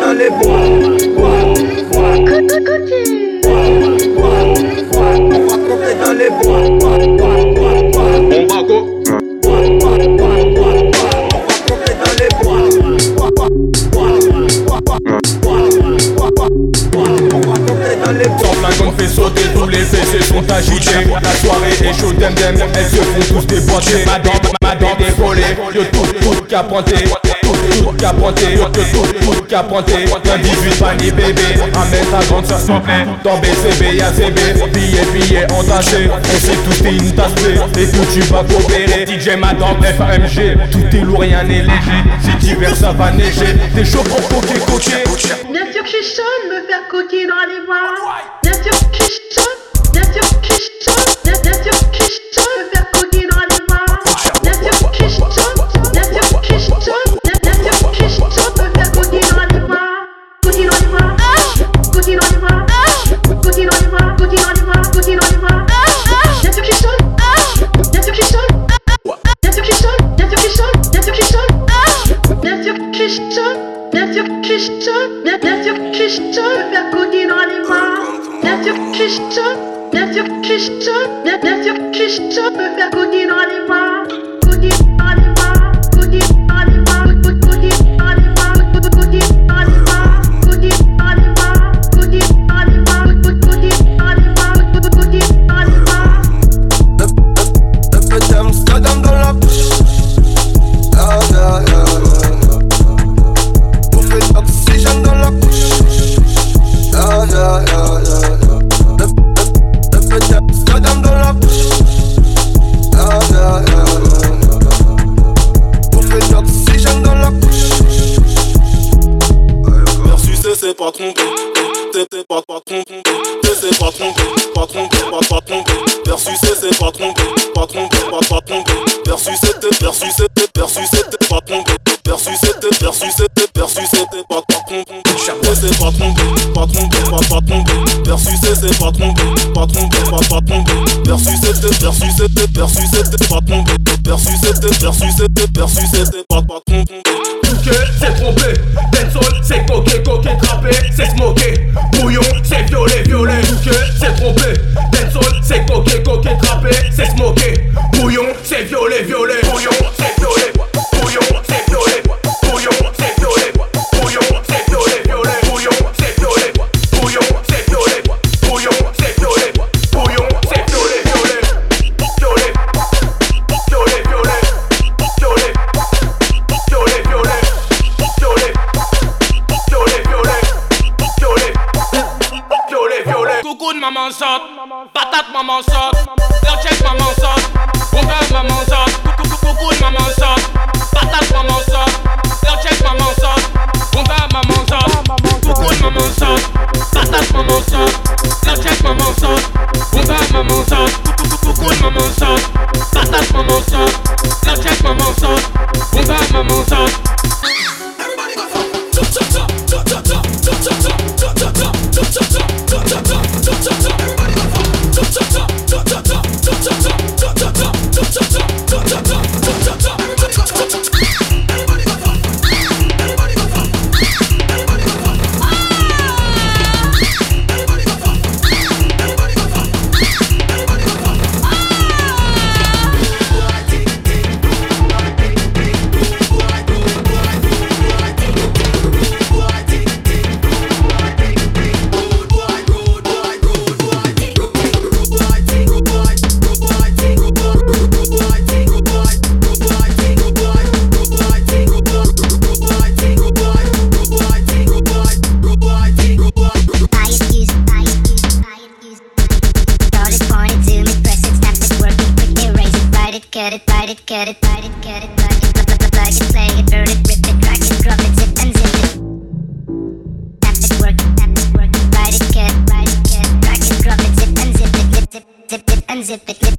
dans les bois, bois, bois. On va les bois, bois, bois, bois, bois. On va go. Bois, bois, bois, les bois, bois, fait tous les fessées sont agités. La soirée est dem dem, elles se font tous. Madame, madame, tout. Tout, tout capoté Yo tout, tout capoté Un 18 panier bébé. Amène ta grande soeur s'il plaît Dans BCB y'a CB Billets, billets entachés On sait tous t'es une tasse Et tout tu vas coopérer. DJ Madame FAMG Tout est lourd, rien n'est léger. C'est hiver ça va neiger. T'es chaud pour coquer, coquer. Bien sûr que je suis chaud de me faire coquer dans les bois. Bien sûr que je suis chaud, bien sûr C'est pas trompé C'est c'est pas pas trompé C'est c'est pas trompé Pas trompé pas pas trompé Versus c'est c'est pas trompé Pas trompé pas pas trompé Versus c'était versus c'était versus c'était pas trompé Versus c'était versus c'était versus c'était pas pas trompé C'est pas trompé Pas trompé pas pas trompé Versus c'est c'est pas trompé Pas trompé pas pas trompé Versus c'était versus c'était versus c'était pas trompé Versus c'était versus c'était versus c'était pas pas trompé Bouquet, c'est trompé. Violet, violet. C'est violet. C'est c'est c'est c'est c'est c'est c'est. Coucou maman saute, patate maman saute, leur maman write it, cut it, write it, cut it, write it, cut it, write it, plug it, play it, burn it, rip it, drag it, drop it, zip and zip it. Tap it, work it, tap it, work it, write it, cut it, write it, cut it, drag it, drop it, zip and zip it, zip, zip, zip it and zip it.